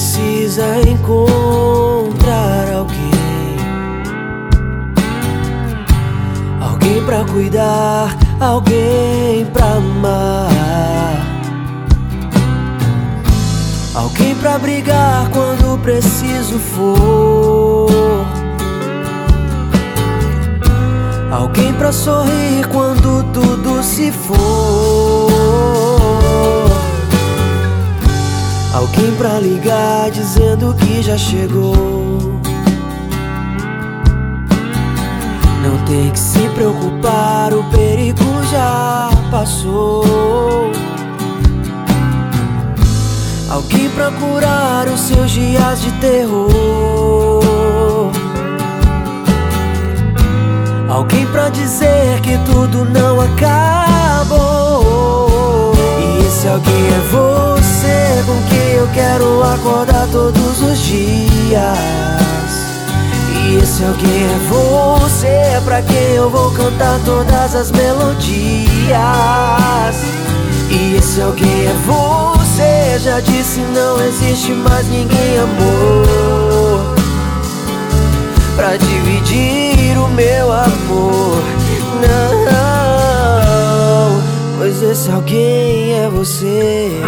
precisa encontrar alguém. Alguém pra cuidar, alguém pra amar. Alguém pra brigar quando preciso for. Alguém pra sorrir quando tudo se for. Alguém pra ligar dizendo que já chegou. Não tem que se preocupar, o perigo já passou. Alguém pra curar os seus dias de terror. Alguém pra dizer que tudo não acabou. Quero acordar todos os dias. E esse alguém é você pra quem eu vou cantar todas as melodias. E esse alguém é você, já disse não existe mais ninguém amor Pra dividir o meu amor Não, pois esse alguém é você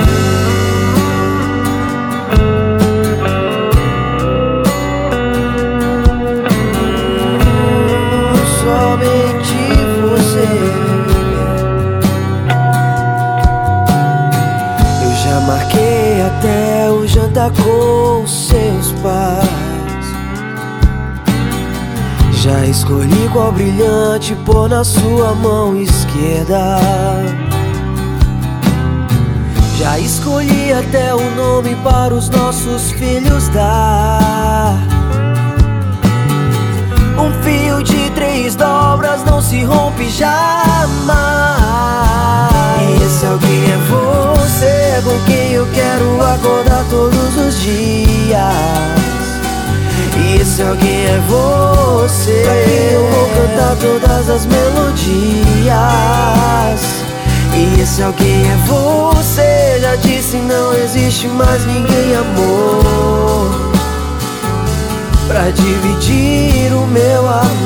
com seus pais. Já escolhi qual brilhante pôr na sua mão esquerda. Já escolhi até o nome para os nossos filhos dar. Um fio de três dobras não se rompe jamais. Esse alguém é você. Pra quem eu vou cantar todas as melodias? E esse alguém é você? Já disse não existe mais ninguém amor. Pra dividir o meu amor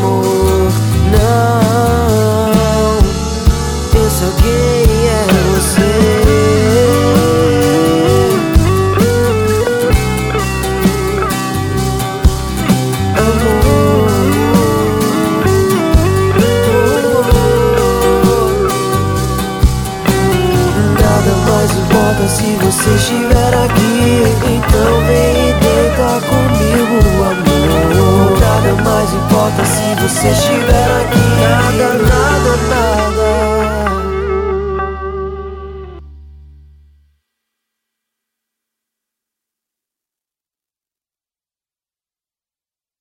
se você estiver aqui Então vem e deita comigo, amor. Nada mais importa se você estiver